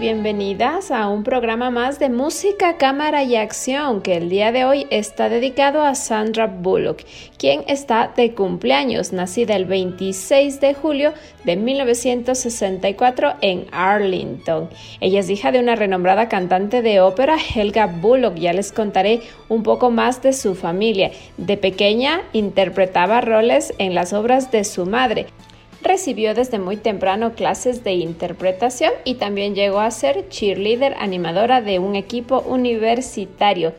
Bienvenidas a un programa más de música, cámara y acción que el día de hoy está dedicado a Sandra Bullock, quien está de cumpleaños, nacida el 26 de julio de 1964 en Arlington. Ella es hija de una renombrada cantante de ópera, Helga Bullock. Ya les contaré un poco más de su familia. De pequeña interpretaba roles en las obras de su madre. Recibió desde muy temprano clases de interpretación y también llegó a ser cheerleader animadora de un equipo universitario.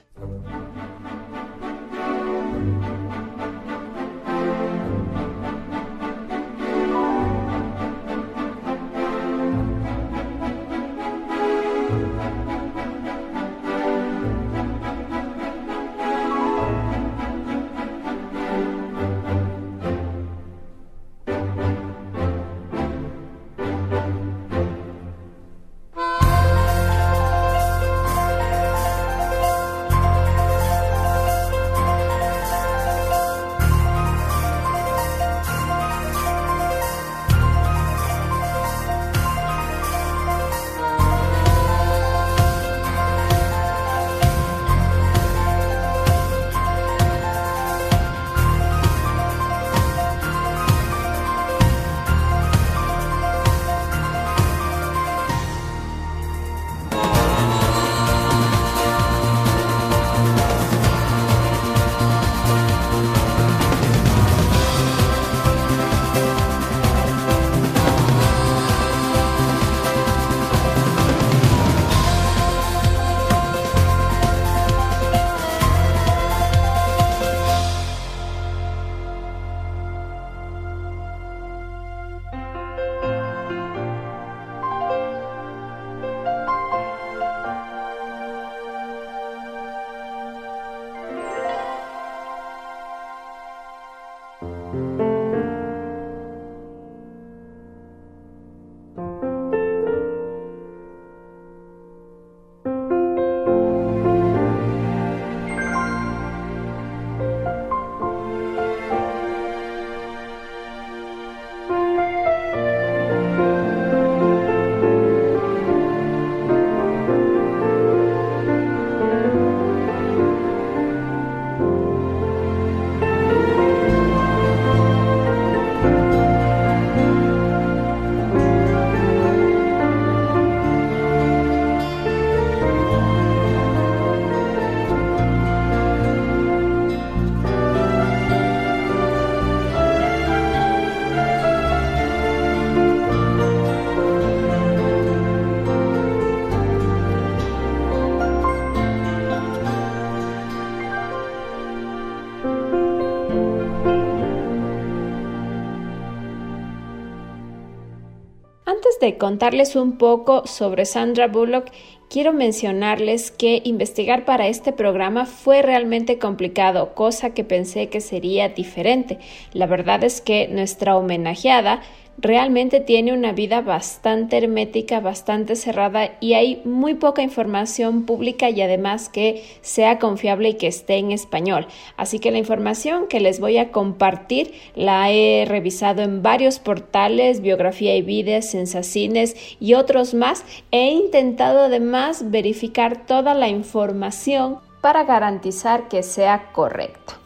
De contarles un poco sobre Sandra Bullock, quiero mencionarles que investigar para este programa fue realmente complicado, cosa que pensé que sería diferente. La verdad es que nuestra homenajeada realmente tiene una vida bastante hermética, bastante cerrada y hay muy poca información pública y además que sea confiable y que esté en español. Así que la información que les voy a compartir la he revisado en varios portales, biografía y vida, sensacines y otros más. He intentado además verificar toda la información para garantizar que sea correcta.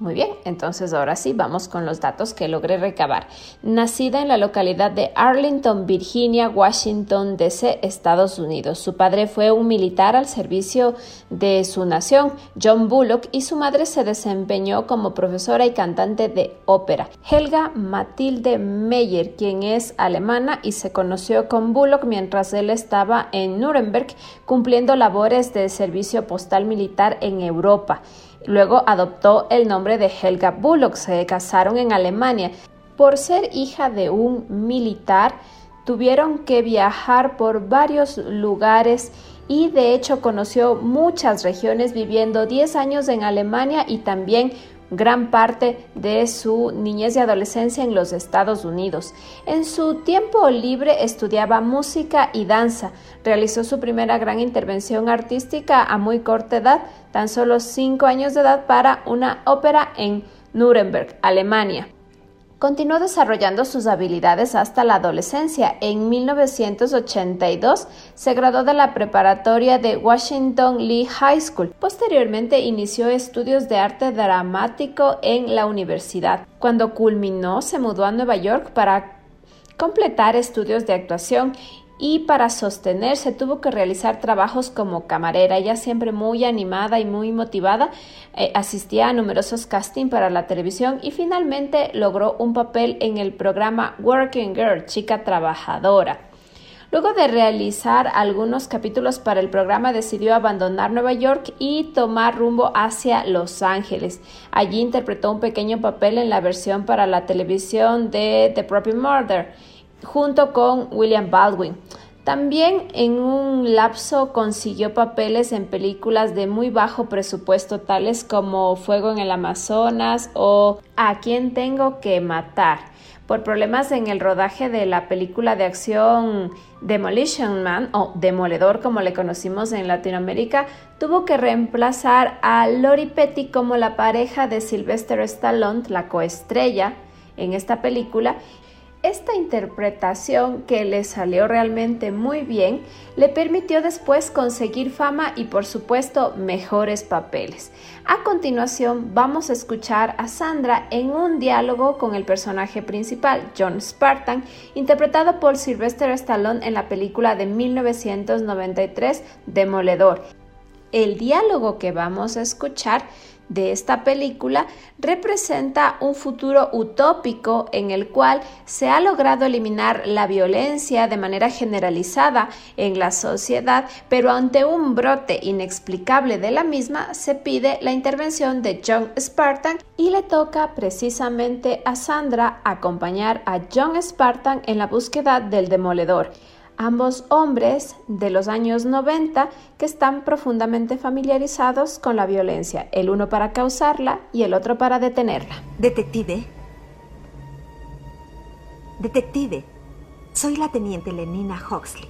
Muy bien, entonces ahora sí vamos con los datos que logré recabar. Nacida en la localidad de Arlington, Virginia, Washington, D.C., Estados Unidos. Su padre fue un militar al servicio de su nación, John Bullock, y su madre se desempeñó como profesora y cantante de ópera, Helga Matilde Meyer, quien es alemana y se conoció con Bullock mientras él estaba en Nuremberg cumpliendo labores de servicio postal militar en Europa. Luego adoptó el nombre de Helga Bullock. Se casaron en Alemania. Por ser hija de un militar, tuvieron que viajar por varios lugares y de hecho conoció muchas regiones viviendo 10 años en Alemania y también gran parte de su niñez y adolescencia en los Estados Unidos. En su tiempo libre estudiaba música y danza. Realizó su primera gran intervención artística a muy corta edad, tan solo 5 años de edad, para una ópera en Nuremberg, Alemania. Continuó desarrollando sus habilidades hasta la adolescencia. En 1982 se graduó de la preparatoria de Washington Lee High School. Posteriormente inició estudios de arte dramático en la universidad. Cuando culminó se mudó a Nueva York para completar estudios de actuación y para sostenerse tuvo que realizar trabajos como camarera. Ella siempre muy animada y muy motivada, eh, asistía a numerosos castings para la televisión y finalmente logró un papel en el programa Working Girl, chica trabajadora. Luego de realizar algunos capítulos para el programa, decidió abandonar Nueva York y tomar rumbo hacia Los Ángeles. Allí interpretó un pequeño papel en la versión para la televisión de The Property Murder junto con William Baldwin. También en un lapso consiguió papeles en películas de muy bajo presupuesto tales como Fuego en el Amazonas o A quién tengo que matar. Por problemas en el rodaje de la película de acción Demolition Man o Demoledor como le conocimos en Latinoamérica, tuvo que reemplazar a Lori Petty como la pareja de Sylvester Stallone, la coestrella en esta película, esta interpretación, que le salió realmente muy bien, le permitió después conseguir fama y por supuesto mejores papeles. A continuación vamos a escuchar a Sandra en un diálogo con el personaje principal, John Spartan, interpretado por Sylvester Stallone en la película de 1993 Demoledor. El diálogo que vamos a escuchar de esta película representa un futuro utópico en el cual se ha logrado eliminar la violencia de manera generalizada en la sociedad, pero ante un brote inexplicable de la misma se pide la intervención de John Spartan y le toca precisamente a Sandra acompañar a John Spartan en la búsqueda del demoledor ambos hombres de los años 90 que están profundamente familiarizados con la violencia, el uno para causarla y el otro para detenerla. Detective. Detective. Soy la teniente Lenina Huxley.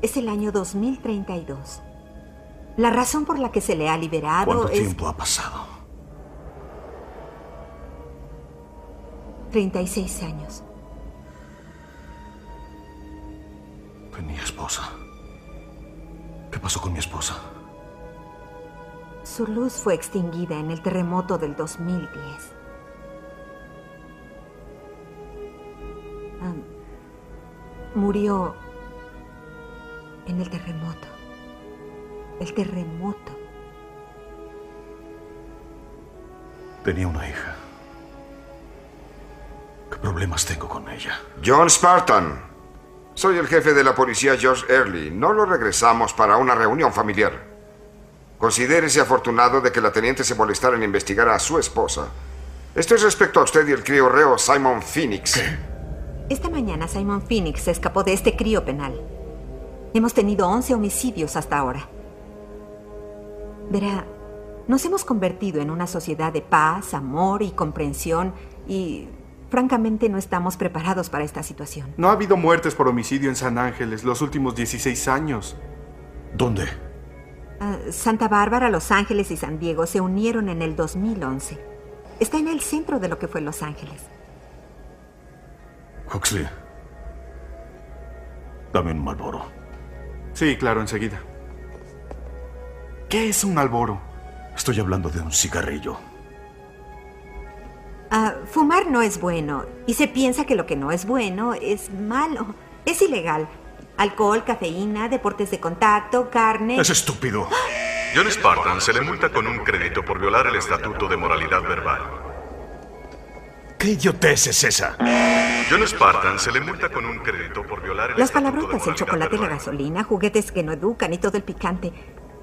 Es el año 2032. La razón por la que se le ha liberado ¿Cuánto es... tiempo ha pasado? 36 años. Mi esposa. ¿Qué pasó con mi esposa? Su luz fue extinguida en el terremoto del 2010. Ah, murió en el terremoto. El terremoto. Tenía una hija. ¿Qué problemas tengo con ella? John Spartan. Soy el jefe de la policía George Early. No lo regresamos para una reunión familiar. Considérese afortunado de que la teniente se molestara en investigar a su esposa. Esto es respecto a usted y el crío reo Simon Phoenix. Esta mañana Simon Phoenix se escapó de este crío penal. Hemos tenido 11 homicidios hasta ahora. Verá, nos hemos convertido en una sociedad de paz, amor y comprensión y francamente no estamos preparados para esta situación. No ha habido muertes por homicidio en San Ángeles los últimos 16 años. ¿Dónde? Uh, Santa Bárbara, Los Ángeles y San Diego se unieron en el 2011. Está en el centro de lo que fue Los Ángeles. Huxley. Dame un Malboro. Sí, claro, enseguida. ¿Qué es un Malboro? Estoy hablando de un cigarrillo. Fumar no es bueno y se piensa que lo que no es bueno es malo. Es ilegal. Alcohol, cafeína, deportes de contacto, carne. Es estúpido. John Spartan se le multa con un crédito por violar el Estatuto de Moralidad Verbal. ¿Qué idiotez es esa? John Spartan se le multa con un crédito por violar el Las Estatuto de palabrotas, el chocolate, la Verbal. gasolina, juguetes que no educan y todo el picante.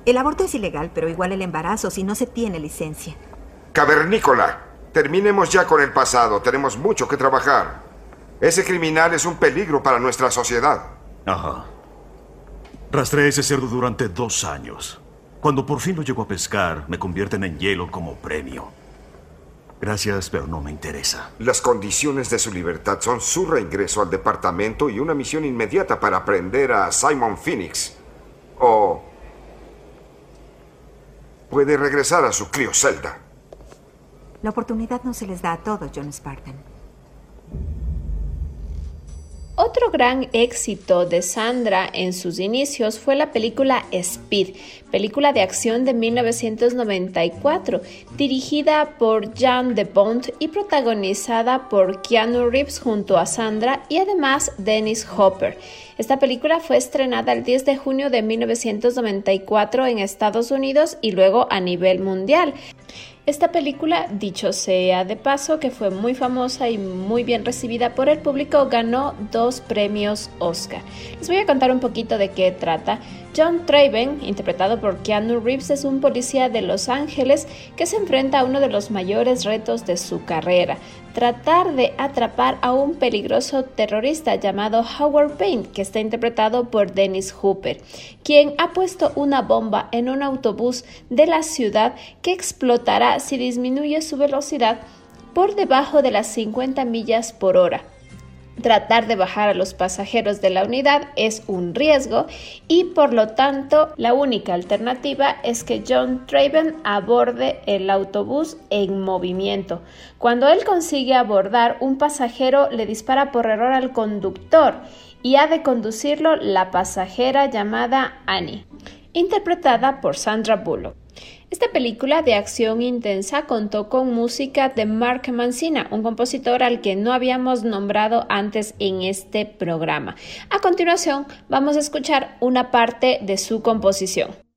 El aborto es ilegal, pero igual el embarazo si no se tiene licencia. Cavernícola, terminemos ya con el pasado. Tenemos mucho que trabajar. Ese criminal es un peligro para nuestra sociedad. Ajá. Rastreé ese cerdo durante dos años. Cuando por fin lo llego a pescar, me convierten en hielo como premio. Gracias, pero no me interesa. Las condiciones de su libertad son su reingreso al departamento y una misión inmediata para aprender a Simon Phoenix. O puede regresar a su criocelda. La oportunidad no se les da a todos, John Spartan. Otro gran éxito de Sandra en sus inicios fue la película Speed, película de acción de 1994, dirigida por Jan de Bont y protagonizada por Keanu Reeves junto a Sandra y además Dennis Hopper. Esta película fue estrenada el 10 de junio de 1994 en Estados Unidos y luego a nivel mundial. Esta película, dicho sea de paso, que fue muy famosa y muy bien recibida por el público, ganó dos premios Oscar. Les voy a contar un poquito de qué trata. John Traven, interpretado por Keanu Reeves, es un policía de Los Ángeles que se enfrenta a uno de los mayores retos de su carrera, tratar de atrapar a un peligroso terrorista llamado Howard Payne, que está interpretado por Dennis Hooper, quien ha puesto una bomba en un autobús de la ciudad que explotará si disminuye su velocidad por debajo de las 50 millas por hora. Tratar de bajar a los pasajeros de la unidad es un riesgo y por lo tanto la única alternativa es que John Traven aborde el autobús en movimiento. Cuando él consigue abordar, un pasajero le dispara por error al conductor y ha de conducirlo la pasajera llamada Annie, interpretada por Sandra Bullock. Esta película de acción intensa contó con música de Mark Mancina, un compositor al que no habíamos nombrado antes en este programa. A continuación, vamos a escuchar una parte de su composición.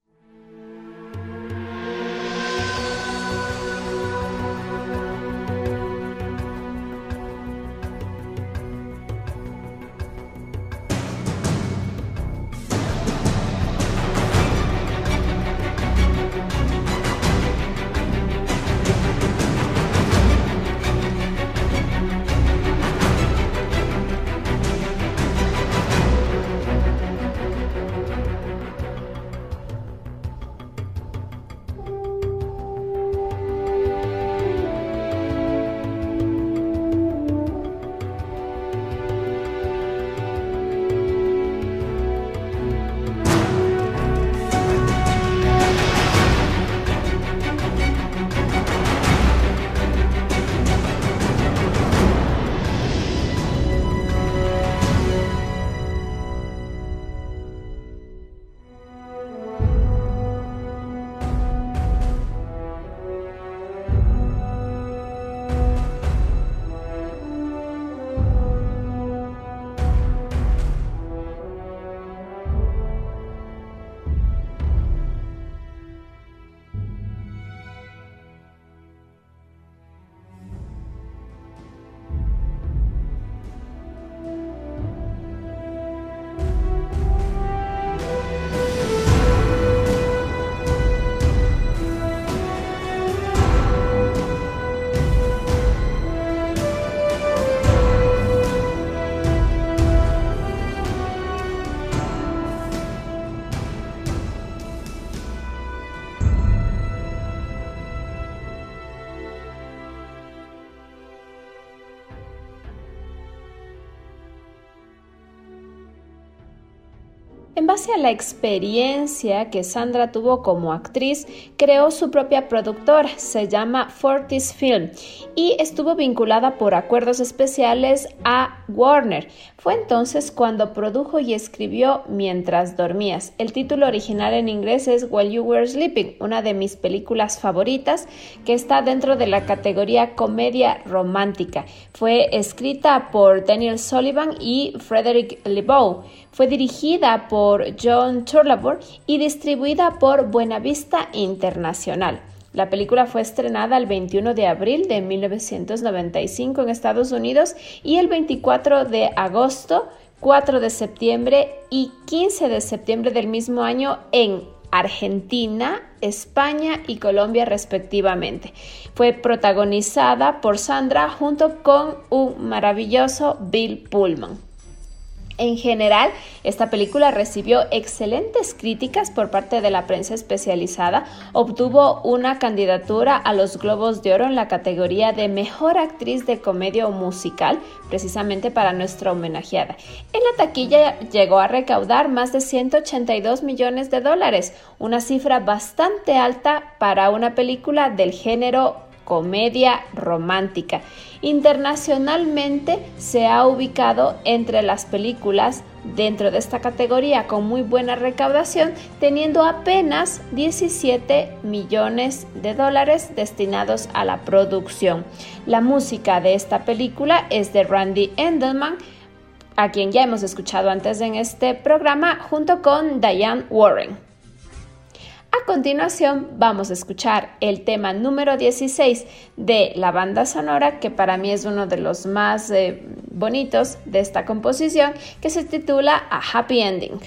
Base a la experiencia que Sandra tuvo como actriz, creó su propia productora, se llama Fortis Film, y estuvo vinculada por acuerdos especiales a Warner. Fue entonces cuando produjo y escribió Mientras dormías. El título original en inglés es While You Were Sleeping, una de mis películas favoritas que está dentro de la categoría comedia romántica. Fue escrita por Daniel Sullivan y Frederick LeBeau. Fue dirigida por John Turlabor y distribuida por Buenavista Internacional. La película fue estrenada el 21 de abril de 1995 en Estados Unidos y el 24 de agosto, 4 de septiembre y 15 de septiembre del mismo año en Argentina, España y Colombia respectivamente. Fue protagonizada por Sandra junto con un maravilloso Bill Pullman. En general, esta película recibió excelentes críticas por parte de la prensa especializada, obtuvo una candidatura a los Globos de Oro en la categoría de Mejor Actriz de Comedia o Musical, precisamente para nuestra homenajeada. En la taquilla llegó a recaudar más de 182 millones de dólares, una cifra bastante alta para una película del género comedia romántica. Internacionalmente se ha ubicado entre las películas dentro de esta categoría con muy buena recaudación, teniendo apenas 17 millones de dólares destinados a la producción. La música de esta película es de Randy Endelman, a quien ya hemos escuchado antes en este programa, junto con Diane Warren. A continuación vamos a escuchar el tema número 16 de la banda sonora, que para mí es uno de los más eh, bonitos de esta composición, que se titula A Happy Ending.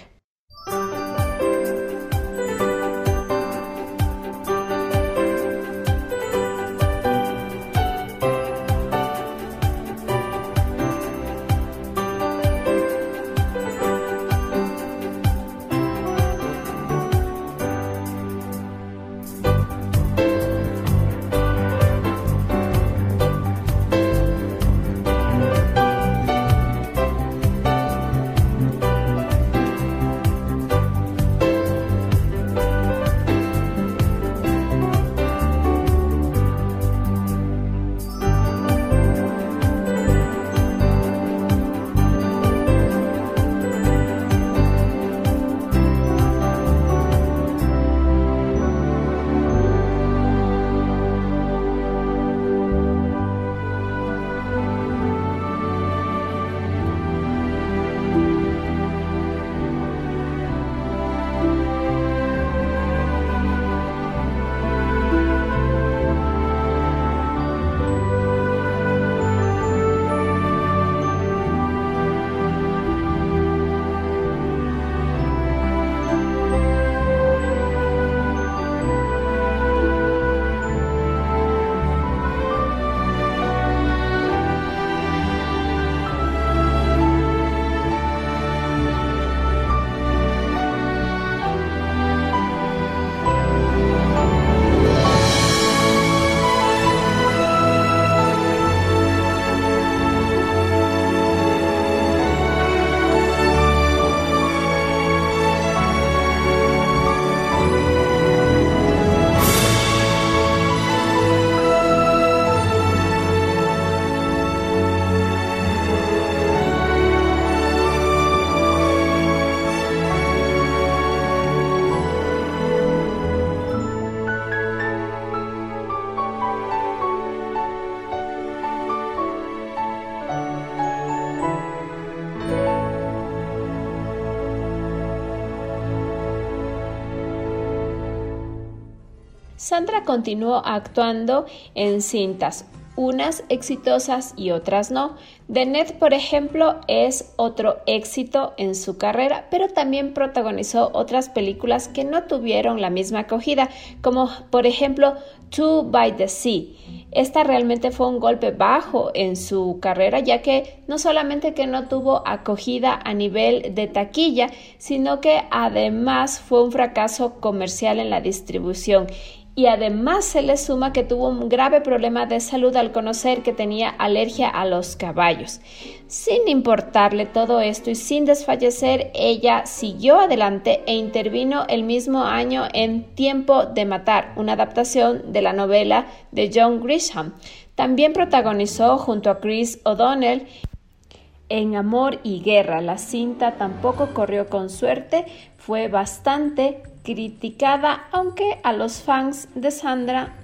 Sandra continuó actuando en cintas, unas exitosas y otras no. The Net, por ejemplo, es otro éxito en su carrera, pero también protagonizó otras películas que no tuvieron la misma acogida, como por ejemplo Two by the Sea. Esta realmente fue un golpe bajo en su carrera, ya que no solamente que no tuvo acogida a nivel de taquilla, sino que además fue un fracaso comercial en la distribución y además se le suma que tuvo un grave problema de salud al conocer que tenía alergia a los caballos. Sin importarle todo esto y sin desfallecer, ella siguió adelante e intervino el mismo año en Tiempo de Matar, una adaptación de la novela de John Grisham. También protagonizó junto a Chris O'Donnell en Amor y Guerra. La cinta tampoco corrió con suerte, fue bastante criticada, aunque a los fans de Sandra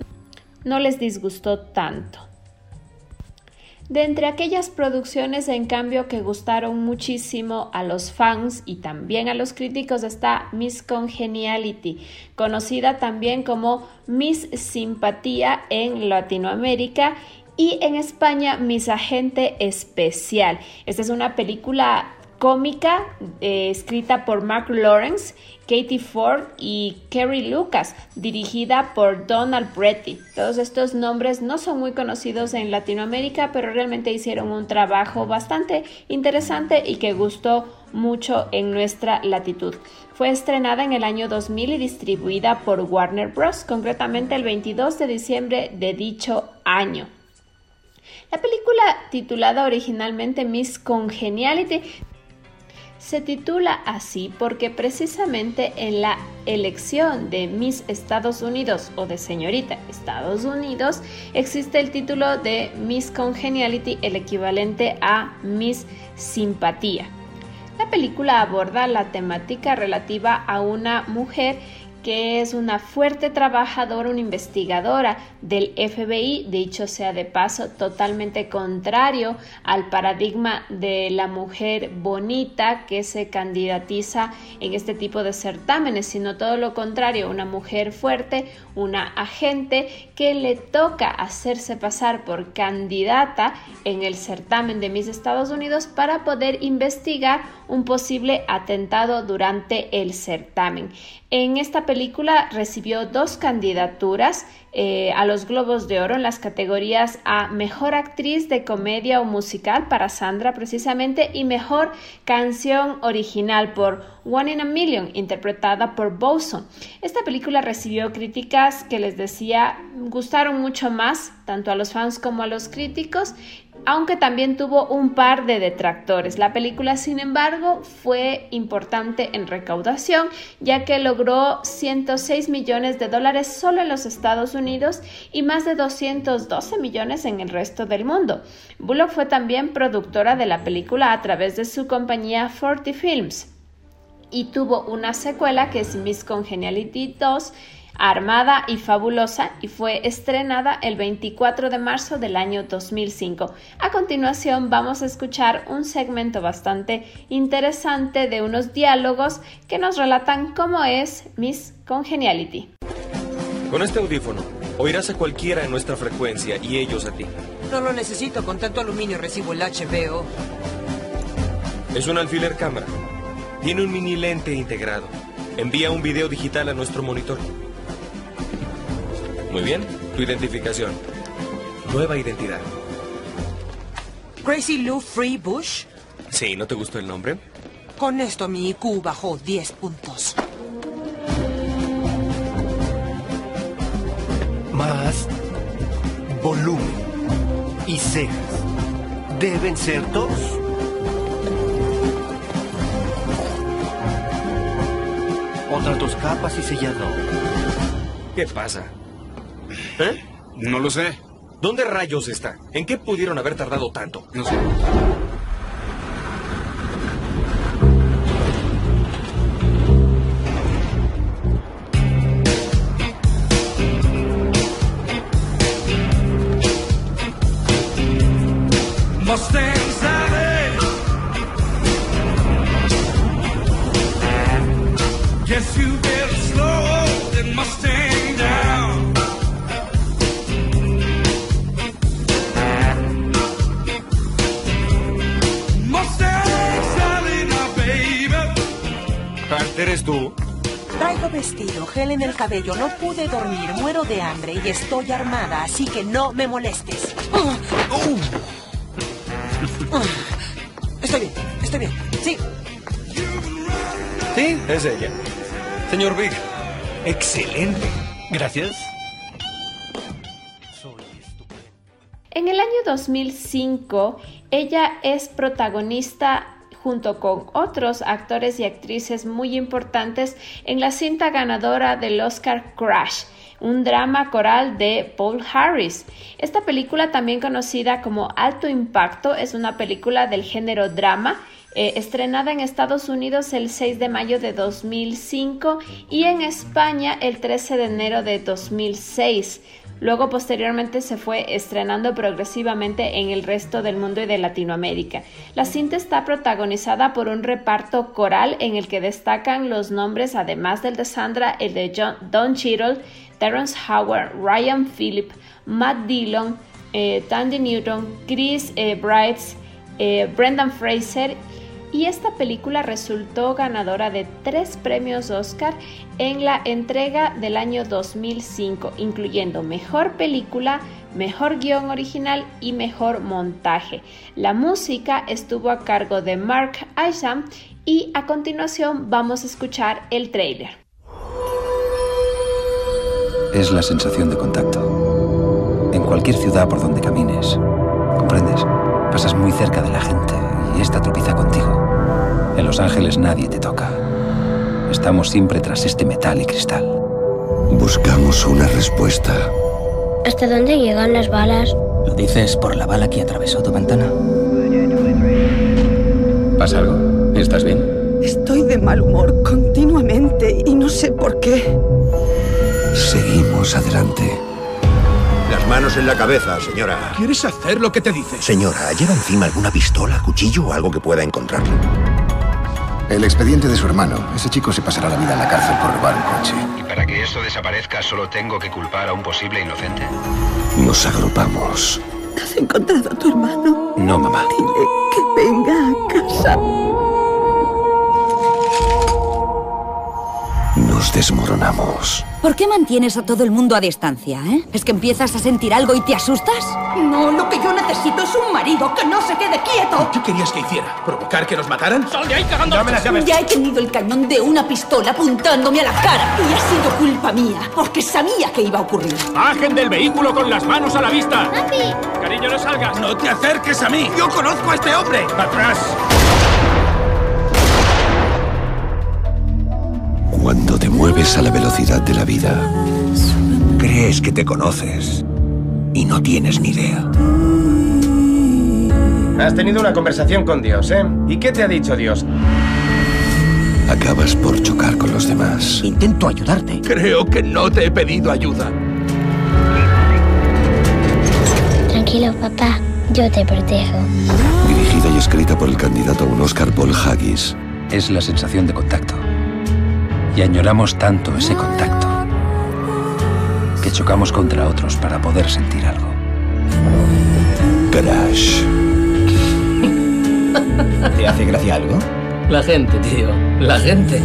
no les disgustó tanto. De entre aquellas producciones, en cambio, que gustaron muchísimo a los fans y también a los críticos está Miss Congeniality, conocida también como Miss Simpatía en Latinoamérica y en España Miss Agente Especial. Esta es una película cómica eh, escrita por Mark Lawrence, Katie Ford y Kerry Lucas, dirigida por Donald Bretty. Todos estos nombres no son muy conocidos en Latinoamérica, pero realmente hicieron un trabajo bastante interesante y que gustó mucho en nuestra latitud. Fue estrenada en el año 2000 y distribuida por Warner Bros., concretamente el 22 de diciembre de dicho año. La película titulada originalmente Miss Congeniality se titula así porque precisamente en la elección de Miss Estados Unidos o de señorita Estados Unidos existe el título de Miss Congeniality, el equivalente a Miss Simpatía. La película aborda la temática relativa a una mujer que es una fuerte trabajadora, una investigadora del FBI, dicho sea de paso, totalmente contrario al paradigma de la mujer bonita que se candidatiza en este tipo de certámenes, sino todo lo contrario, una mujer fuerte, una agente que le toca hacerse pasar por candidata en el certamen de Miss Estados Unidos para poder investigar un posible atentado durante el certamen. En esta película recibió dos candidaturas eh, a los Globos de Oro en las categorías a Mejor Actriz de Comedia o Musical para Sandra precisamente y Mejor Canción Original por One in a Million interpretada por Boson. Esta película recibió críticas que les decía gustaron mucho más tanto a los fans como a los críticos aunque también tuvo un par de detractores. La película, sin embargo, fue importante en recaudación, ya que logró 106 millones de dólares solo en los Estados Unidos y más de 212 millones en el resto del mundo. Bullock fue también productora de la película a través de su compañía Forty Films y tuvo una secuela que es Miss Congeniality 2 Armada y Fabulosa y fue estrenada el 24 de marzo del año 2005. A continuación vamos a escuchar un segmento bastante interesante de unos diálogos que nos relatan cómo es Miss Congeniality. Con este audífono oirás a cualquiera en nuestra frecuencia y ellos a ti. No lo necesito, con tanto aluminio recibo el HBO. Es un alfiler cámara. Tiene un mini lente integrado. Envía un video digital a nuestro monitor. Muy bien, tu identificación. Nueva identidad. Crazy Lou Free Bush. Sí, ¿no te gustó el nombre? Con esto mi IQ bajó 10 puntos. Más volumen y cejas. Deben ser dos. Otras dos capas y sellador. ¿Qué pasa? ¿Eh? No lo sé. ¿Dónde rayos está? ¿En qué pudieron haber tardado tanto? No sé. cabello. No pude dormir, muero de hambre y estoy armada, así que no me molestes. Uh. Uh. Estoy bien, estoy bien. Sí. Sí, es ella. Señor Big. Excelente. Gracias. En el año 2005, ella es protagonista junto con otros actores y actrices muy importantes en la cinta ganadora del Oscar Crash, un drama coral de Paul Harris. Esta película, también conocida como Alto Impacto, es una película del género drama. Eh, estrenada en Estados Unidos el 6 de mayo de 2005 y en España el 13 de enero de 2006. Luego posteriormente se fue estrenando progresivamente en el resto del mundo y de Latinoamérica. La cinta está protagonizada por un reparto coral en el que destacan los nombres, además del de Sandra, el de John, Don Cheadle, Terrence Howard, Ryan Phillip, Matt Dillon, eh, Tandy Newton, Chris eh, Brights, eh, Brendan Fraser y esta película resultó ganadora de tres premios Oscar en la entrega del año 2005, incluyendo Mejor Película, Mejor Guión Original y Mejor Montaje. La música estuvo a cargo de Mark Isham y a continuación vamos a escuchar el trailer. Es la sensación de contacto. En cualquier ciudad por donde camines, ¿comprendes? Pasas muy cerca de la gente y esta tropieza contigo. En Los Ángeles nadie te toca. Estamos siempre tras este metal y cristal. Buscamos una respuesta. ¿Hasta dónde llegan las balas? ¿Lo dices por la bala que atravesó tu ventana? ¿Pasa algo? ¿Estás bien? Estoy de mal humor continuamente y no sé por qué. Seguimos adelante. Las manos en la cabeza, señora. ¿Quieres hacer lo que te dice? Señora, ¿lleva encima alguna pistola, cuchillo o algo que pueda encontrarlo? El expediente de su hermano. Ese chico se pasará la vida en la cárcel por robar un coche. ¿Y para que esto desaparezca solo tengo que culpar a un posible inocente? Nos agrupamos. ¿Has encontrado a tu hermano? No, mamá. Dile que venga a casa. Nos desmoronamos. ¿Por qué mantienes a todo el mundo a distancia, eh? ¿Es que empiezas a sentir algo y te asustas? No, lo que yo necesito es un marido que no se quede quieto. ¿Qué querías que hiciera? ¿Provocar que nos mataran? ¡Sal de ahí cagando! Dame las llaves. Ya he tenido el cañón de una pistola apuntándome a la cara. Y ha sido culpa mía, porque sabía que iba a ocurrir. ¡Bajen del vehículo con las manos a la vista! ¡Papi! Cariño, no salgas. ¡No te acerques a mí! ¡Yo conozco a este hombre! ¡Atrás! Cuando te mueves a la velocidad de la vida, Crees que te conoces y no tienes ni idea. Has tenido una conversación con Dios, ¿eh? ¿Y qué te ha dicho Dios? acabas por chocar con los demás. Intento ayudarte. Creo que no te he pedido ayuda. Tranquilo, papá. Yo te protejo. Dirigida y escrita por el candidato a un Oscar Paul Haggis. Es la sensación de contacto. Y añoramos tanto ese contacto que chocamos contra otros para poder sentir algo. Crash. ¿Te hace gracia algo? La gente, tío. La gente.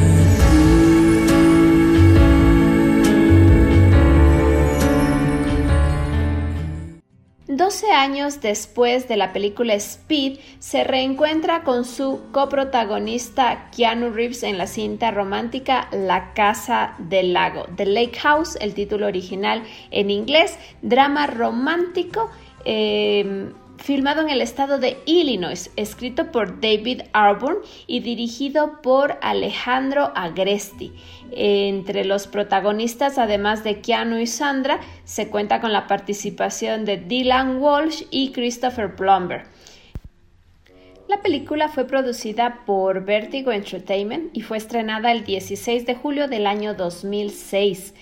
12 años después de la película Speed, se reencuentra con su coprotagonista Keanu Reeves en la cinta romántica La Casa del Lago, The Lake House, el título original en inglés, drama romántico. eh, filmado en el estado de Illinois, escrito por David Arburn y dirigido por Alejandro Agresti. Entre los protagonistas, además de Keanu y Sandra, se cuenta con la participación de Dylan Walsh y Christopher Plumber. La película fue producida por Vertigo Entertainment y fue estrenada el 16 de julio del año 2006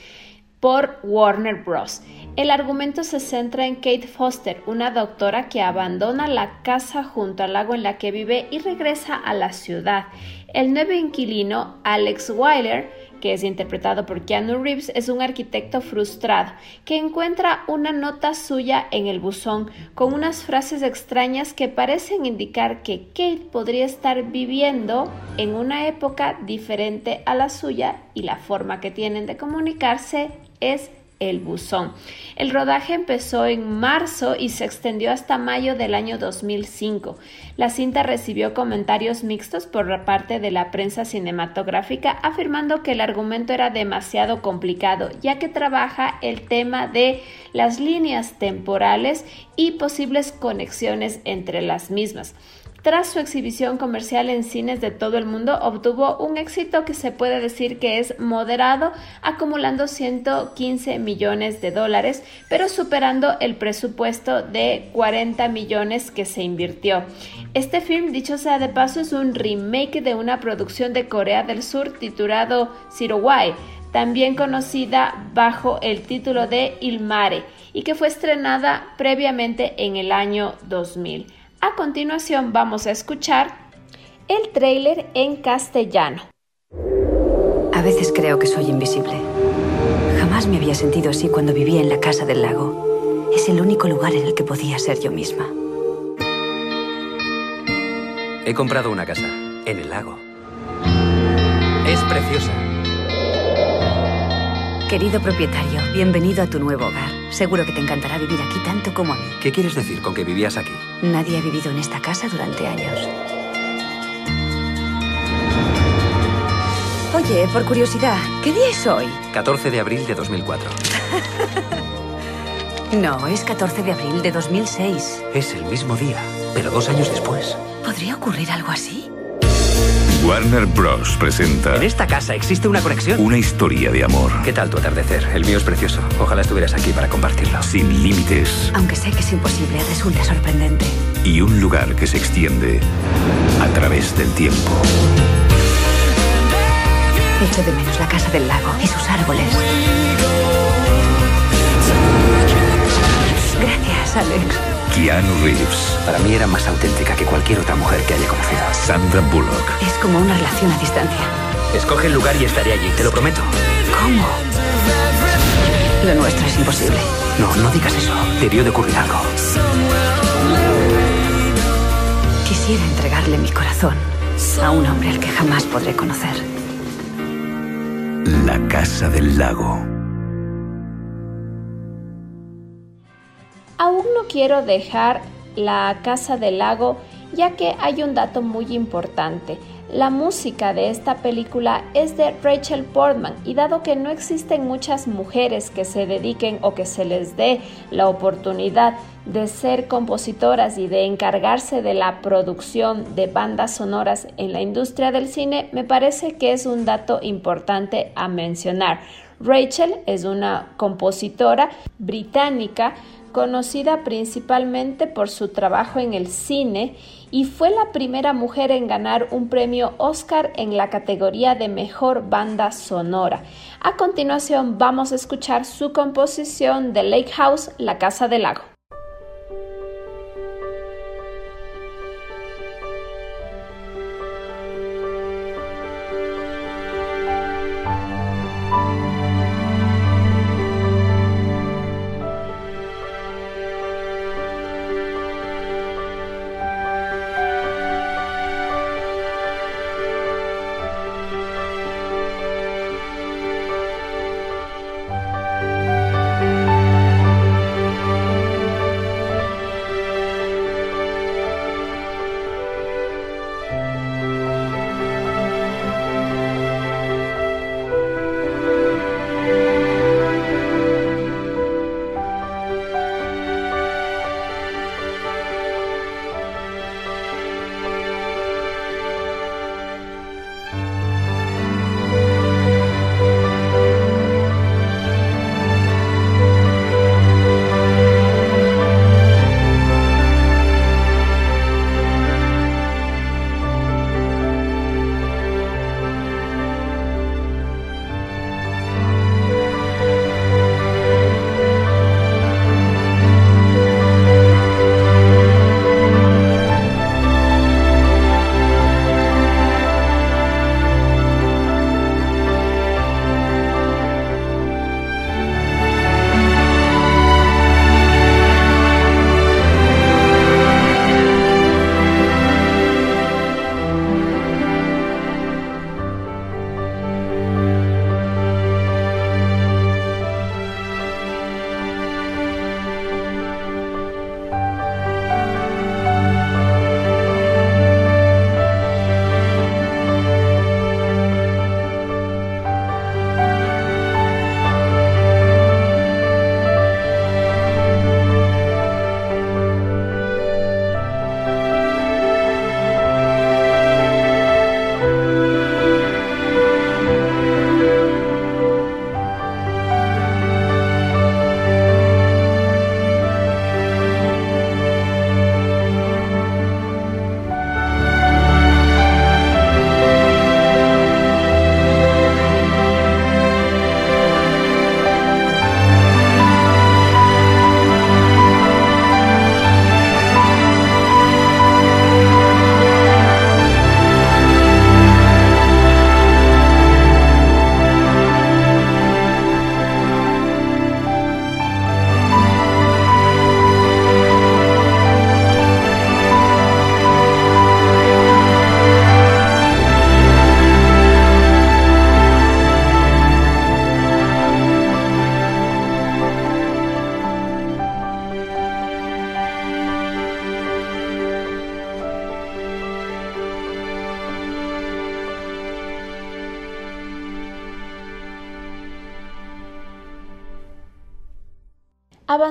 por Warner Bros. El argumento se centra en Kate Foster, una doctora que abandona la casa junto al lago en la que vive y regresa a la ciudad. El nuevo inquilino, Alex Weiler, que es interpretado por Keanu Reeves, es un arquitecto frustrado que encuentra una nota suya en el buzón con unas frases extrañas que parecen indicar que Kate podría estar viviendo en una época diferente a la suya y la forma que tienen de comunicarse es El Buzón. El rodaje empezó en marzo y se extendió hasta mayo del año 2005. La cinta recibió comentarios mixtos por parte de la prensa cinematográfica, afirmando que el argumento era demasiado complicado, ya que trabaja el tema de las líneas temporales y posibles conexiones entre las mismas. Tras su exhibición comercial en cines de todo el mundo, obtuvo un éxito que se puede decir que es moderado, acumulando 115 millones de dólares, pero superando el presupuesto de 40 millones que se invirtió. Este film, dicho sea de paso, es un remake de una producción de Corea del Sur titulado Zero también conocida bajo el título de Il Mare, y que fue estrenada previamente en el año 2000. A continuación vamos a escuchar el tráiler en castellano. A veces creo que soy invisible. Jamás me había sentido así cuando vivía en la casa del lago. Es el único lugar en el que podía ser yo misma. He comprado una casa en el lago. Es preciosa. Querido propietario, bienvenido a tu nuevo hogar. Seguro que te encantará vivir aquí tanto como a mí. ¿Qué quieres decir con que vivías aquí? Nadie ha vivido en esta casa durante años. Oye, por curiosidad, ¿qué día es hoy? 14 de abril de 2004. No, es 14 de abril de 2006. Es el mismo día, pero dos años después. ¿Podría ocurrir algo así? Warner Bros. presenta En esta casa existe una conexión. una historia de amor ¿Qué tal tu atardecer? El mío es precioso. Ojalá estuvieras aquí para compartirlo. sin límites Aunque sé que es imposible, resulta sorprendente. y un lugar que se extiende a través del tiempo. Echo de menos la casa del lago y sus árboles. Gracias, Alex. Keanu Reeves, Para mí era más auténtica que cualquier otra mujer que haya conocido. Sandra Bullock, Es como una relación a distancia. Escoge el lugar y estaré allí, te lo prometo. ¿Cómo? Lo nuestro es imposible. No, no digas eso. Debió de ocurrir algo. Quisiera entregarle mi corazón a un hombre al que jamás podré conocer. La Casa del Lago. Quiero dejar la Casa del Lago ya que hay un dato muy importante. La música de esta película es de Rachel Portman y dado que no existen muchas mujeres que se dediquen o que se les dé la oportunidad de ser compositoras y de encargarse de la producción de bandas sonoras en la industria del cine, me parece que es un dato importante a mencionar. Rachel es una compositora británica conocida principalmente por su trabajo en el cine y fue la primera mujer en ganar un premio Oscar en la categoría de mejor banda sonora. A continuación vamos a escuchar su composición de Lake House, La Casa del Lago.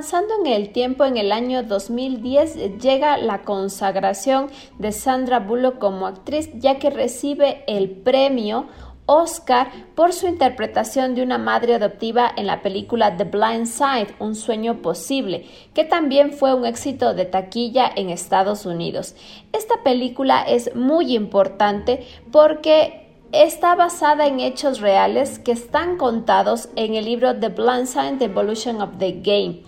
Avanzando en el tiempo, en el año 2010 llega la consagración de Sandra Bullock como actriz, ya que recibe el premio Oscar por su interpretación de una madre adoptiva en la película The Blind Side, Un sueño posible, que también fue un éxito de taquilla en Estados Unidos. Esta película es muy importante porque está basada en hechos reales que están contados en el libro The Blind Side, The Evolution of the Game.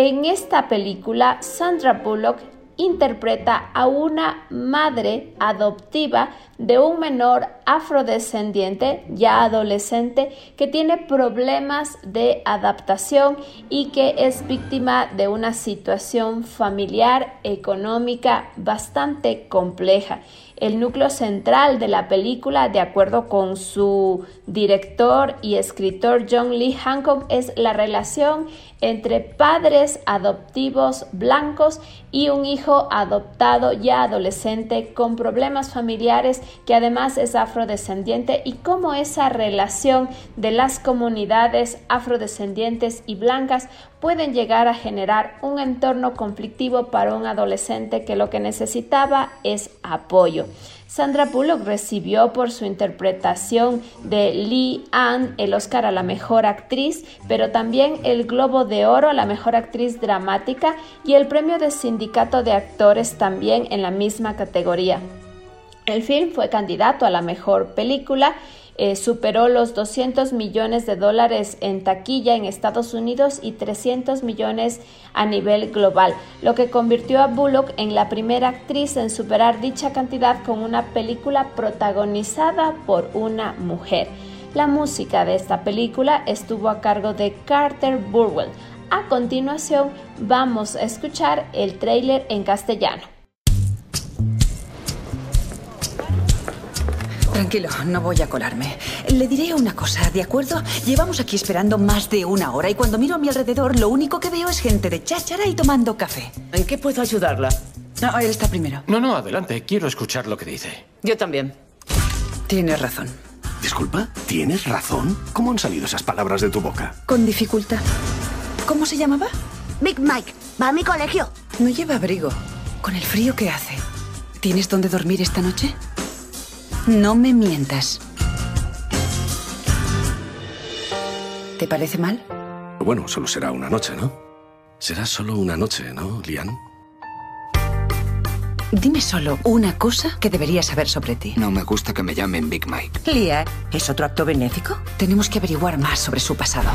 En esta película, Sandra Bullock interpreta a una madre adoptiva de un menor afrodescendiente ya adolescente que tiene problemas de adaptación y que es víctima de una situación familiar económica bastante compleja. El núcleo central de la película, de acuerdo con su director y escritor John Lee Hancock, es la relación entre padres adoptivos blancos y un hijo adoptado ya adolescente con problemas familiares que además es afrodescendiente y cómo esa relación de las comunidades afrodescendientes y blancas pueden llegar a generar un entorno conflictivo para un adolescente que lo que necesitaba es apoyo. Sandra Bullock recibió por su interpretación de Lee Ann el Oscar a la mejor actriz, pero también el Globo de Oro a la mejor actriz dramática y el premio de sindicato de actores también en la misma categoría. El film fue candidato a la mejor película eh, superó los 200 millones de dólares en taquilla en Estados Unidos y 300 millones a nivel global, lo que convirtió a Bullock en la primera actriz en superar dicha cantidad con una película protagonizada por una mujer. La música de esta película estuvo a cargo de Carter Burwell. A continuación vamos a escuchar el tráiler en castellano. Tranquilo, no voy a colarme. Le diré una cosa, ¿de acuerdo? Llevamos aquí esperando más de una hora y cuando miro a mi alrededor lo único que veo es gente de cháchara y tomando café. ¿En qué puedo ayudarla? No, él está primero. No, no, adelante. Quiero escuchar lo que dice. Yo también. Tienes razón. Disculpa, ¿tienes razón? ¿Cómo han salido esas palabras de tu boca? Con dificultad. ¿Cómo se llamaba? Big Mike. Va a mi colegio. No lleva abrigo. Con el frío que hace. ¿Tienes dónde dormir esta noche? No me mientas. ¿Te parece mal? Bueno, solo será una noche, ¿no? Será solo una noche, ¿no, Lian? Dime solo una cosa que deberías saber sobre ti. No me gusta que me llamen Big Mike. Lía, ¿es otro acto benéfico? Tenemos que averiguar más sobre su pasado.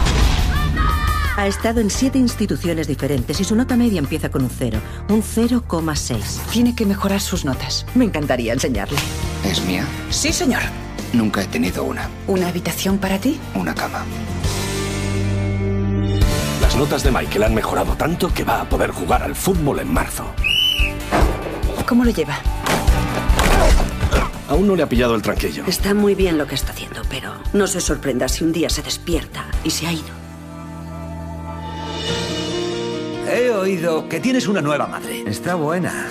Ha estado en siete instituciones diferentes y su nota media empieza con un cero, un 0,6. Tiene que mejorar sus notas. Me encantaría enseñarle. ¿Es mía? Sí, señor. Nunca he tenido una. ¿Una habitación para ti? Una cama. Las notas de Michael han mejorado tanto que va a poder jugar al fútbol en marzo. ¿Cómo lo lleva? Aún no le ha pillado el tranquillo. Está muy bien lo que está haciendo, pero no se sorprenda si un día se despierta y se ha ido. He oído que tienes una nueva madre. Está buena.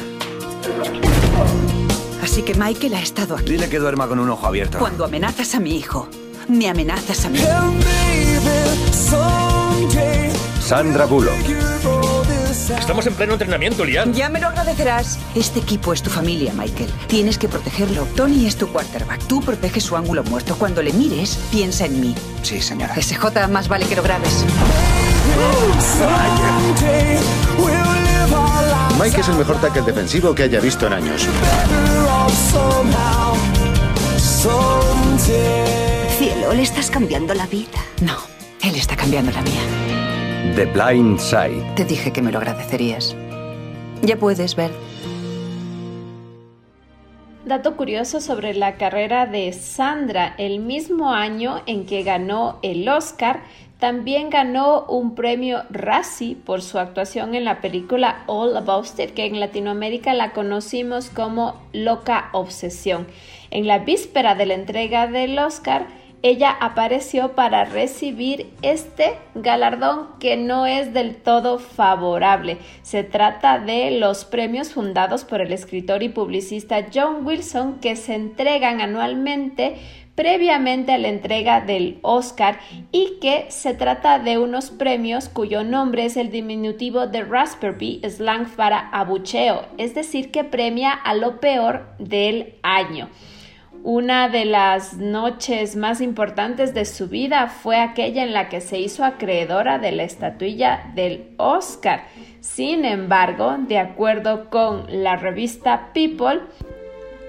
Así que Michael ha estado aquí. Dile que duerma con un ojo abierto. Cuando amenazas a mi hijo, me amenazas a mí. Sandra Bullock. Estamos en pleno entrenamiento, Lian. Ya me lo agradecerás. Este equipo es tu familia, Michael. Tienes que protegerlo. Tony es tu quarterback. Tú proteges su ángulo muerto. Cuando le mires, piensa en mí. Sí, señora. SJ, más vale que lo grabes. Mike es el mejor tackle defensivo que haya visto en años. Cielo, le estás cambiando la vida. No, él está cambiando la mía. The Blind Side. Te dije que me lo agradecerías. Ya puedes ver. Dato curioso sobre la carrera de Sandra, el mismo año en que ganó el Oscar, también ganó un premio Razzie por su actuación en la película All About It, que en Latinoamérica la conocimos como Loca Obsesión. En la víspera de la entrega del Oscar, ella apareció para recibir este galardón que no es del todo favorable. Se trata de los premios fundados por el escritor y publicista John Wilson que se entregan anualmente previamente a la entrega del Oscar y que se trata de unos premios cuyo nombre es el diminutivo de Raspberry slang para abucheo, es decir, que premia a lo peor del año. Una de las noches más importantes de su vida fue aquella en la que se hizo acreedora de la estatuilla del Oscar. Sin embargo, de acuerdo con la revista People,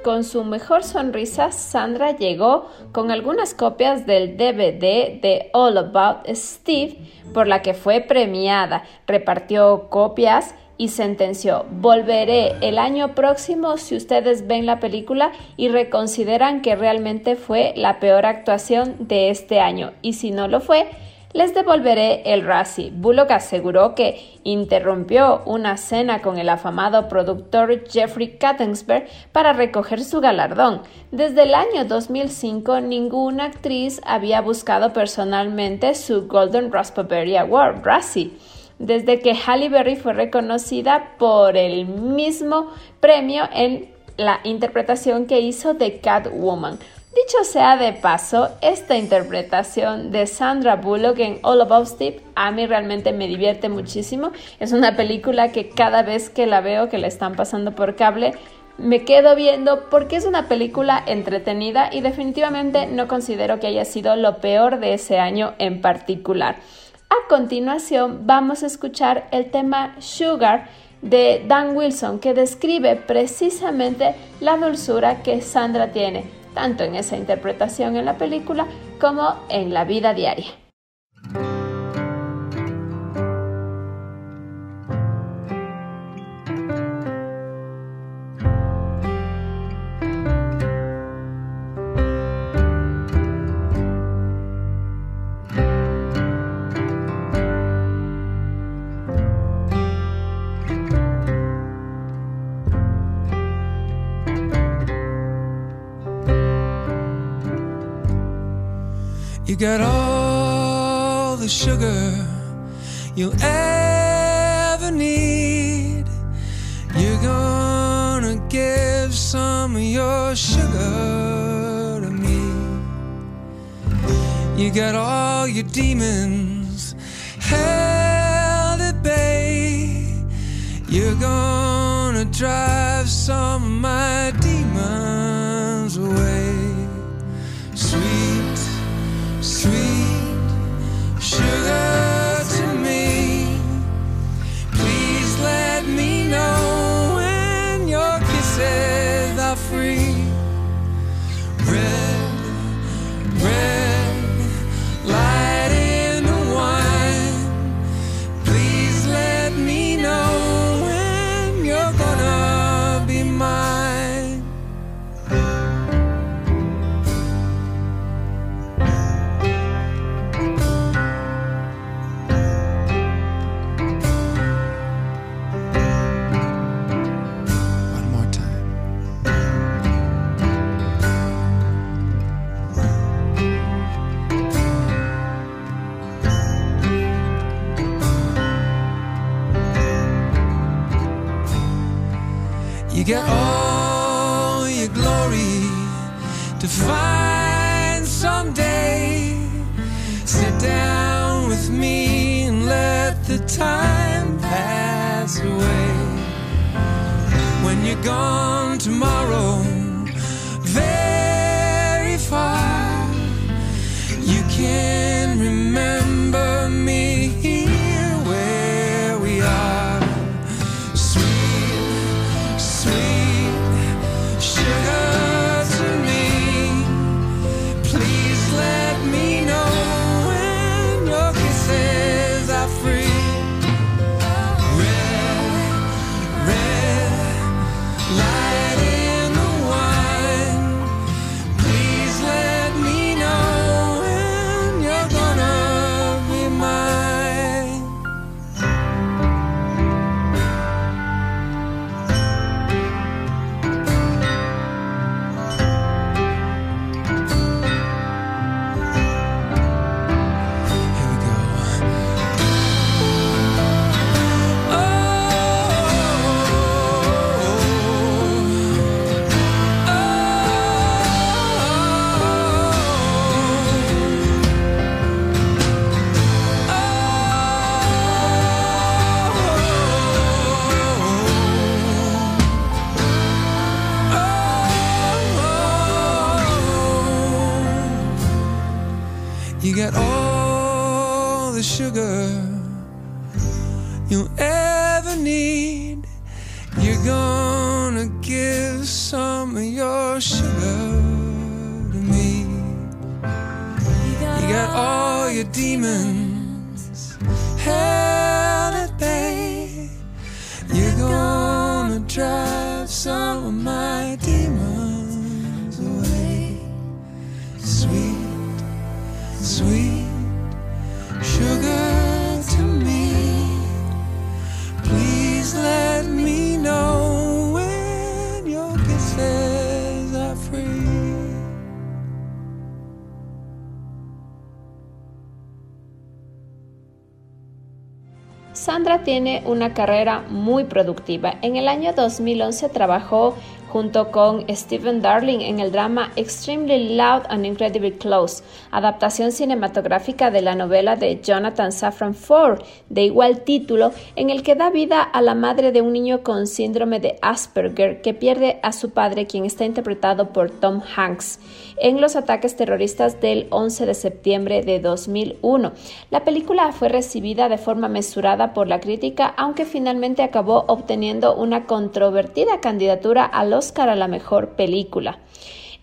con su mejor sonrisa, Sandra llegó con algunas copias del DVD de All About Steve, por la que fue premiada. Repartió copias y sentenció, volveré el año próximo si ustedes ven la película y reconsideran que realmente fue la peor actuación de este año y si no lo fue, les devolveré el Razzie. Bullock aseguró que interrumpió una cena con el afamado productor Jeffrey Kattensberg para recoger su galardón. Desde el año 2005, ninguna actriz había buscado personalmente su Golden Raspberry Award, Razzie desde que Halle Berry fue reconocida por el mismo premio en la interpretación que hizo de Catwoman. Dicho sea de paso, esta interpretación de Sandra Bullock en All About Steve a mí realmente me divierte muchísimo. Es una película que cada vez que la veo, que la están pasando por cable, me quedo viendo porque es una película entretenida y definitivamente no considero que haya sido lo peor de ese año en particular. A continuación vamos a escuchar el tema Sugar de Dan Wilson que describe precisamente la dulzura que Sandra tiene, tanto en esa interpretación en la película como en la vida diaria. Got all the sugar you'll ever need. You're gonna give some of your sugar to me. You got all your demons held at bay. You're gonna drive some of my demons away. Get all your glory to find someday. Sit down with me and let the time pass away. When you're gone tomorrow, tiene una carrera muy productiva. En el año 2011 trabajó junto con Stephen Darling en el drama Extremely Loud and Incredibly Close, adaptación cinematográfica de la novela de Jonathan Safran Foer de igual título, en el que da vida a la madre de un niño con síndrome de Asperger que pierde a su padre, quien está interpretado por Tom Hanks, en los ataques terroristas del 11 de septiembre de 2001. La película fue recibida de forma mesurada por la crítica, aunque finalmente acabó obteniendo una controvertida candidatura a los Oscar a la mejor película.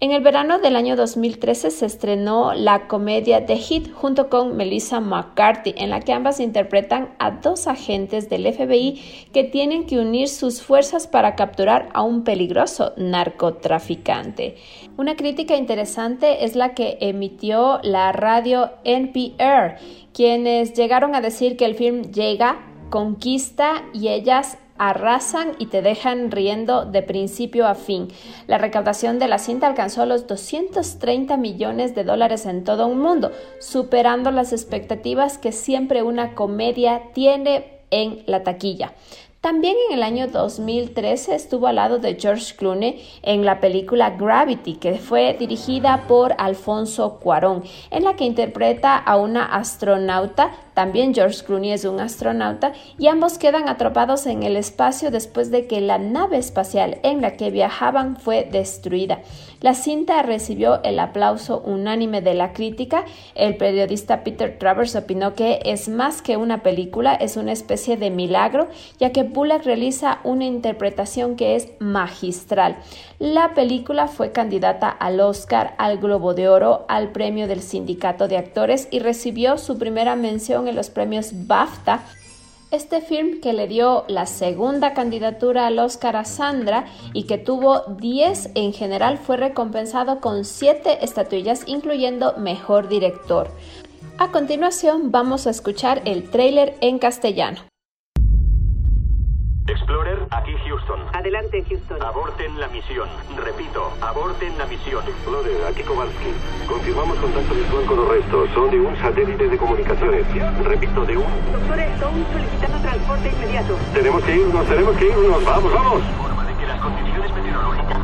En el verano del año 2013 se estrenó la comedia The Hit junto con Melissa McCarthy, en la que ambas interpretan a dos agentes del FBI que tienen que unir sus fuerzas para capturar a un peligroso narcotraficante. Una crítica interesante es la que emitió la radio NPR, quienes llegaron a decir que el film llega, conquista y ellas arrasan y te dejan riendo de principio a fin. La recaudación de la cinta alcanzó los 230 millones de dólares en todo un mundo, superando las expectativas que siempre una comedia tiene en la taquilla. También en el año 2013 estuvo al lado de George Clooney en la película Gravity, que fue dirigida por Alfonso Cuarón, en la que interpreta a una astronauta también George Clooney es un astronauta y ambos quedan atrapados en el espacio después de que la nave espacial en la que viajaban fue destruida. La cinta recibió el aplauso unánime de la crítica. El periodista Peter Travers opinó que es más que una película, es una especie de milagro, ya que Bullock realiza una interpretación que es magistral. La película fue candidata al Oscar, al Globo de Oro, al premio del Sindicato de Actores y recibió su primera mención en los premios BAFTA este film que le dio la segunda candidatura al Oscar a Sandra y que tuvo 10 en general fue recompensado con 7 estatuillas incluyendo Mejor Director. A continuación vamos a escuchar el tráiler en castellano. Explorer, aquí Houston. Adelante, Houston. Aborten la misión. Repito, aborten la misión. Explorer, aquí Kowalski. Confirmamos contacto visual con los restos. Son de un satélite de comunicaciones. Repito, de un... Doctor Stone solicitando transporte inmediato. Tenemos que irnos, tenemos que irnos. Vamos, vamos. Forma de que las condiciones meteorológicas...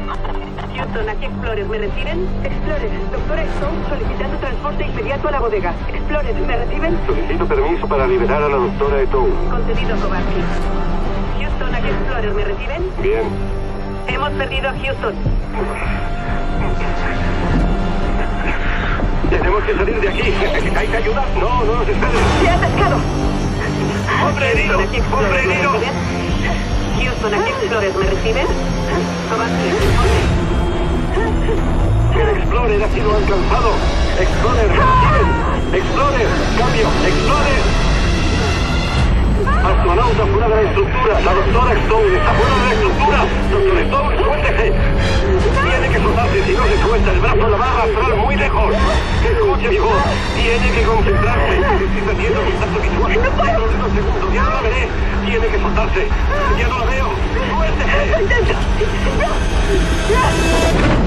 Houston, aquí Explorer, ¿me reciben? Explorer, doctor Stone solicitando transporte inmediato a la bodega. Explorer, ¿me reciben? Solicito permiso para liberar a la doctora Stone. Concedido, Kowalski. Explorer, ¿me reciben? Bien. Hemos perdido a Houston. Tenemos que salir de aquí. ¿Necesitáis ayuda? No, no nos esperen. ¡Se ha atascado! ¡Hombre herido! ¡Hombre herido! Houston, aquí Explorer, ¿me reciben? El Explorer ha sido alcanzado. Explorer, reciben. Explorer, cambio. Explorer. Astronauta fuera de la estructura. La doctora Stone está fuera de la estructura. Doctor Stone, suéltese. Tiene que soltarse. Si no se suelta, el brazo la va a arrastrar muy lejos. Escuche mi voz. Tiene que concentrarse. Estoy perdiendo contacto visual. No puedo. Unos segundos. Ya no la veré. Tiene que soltarse. Ya no la veo. Suéltese. He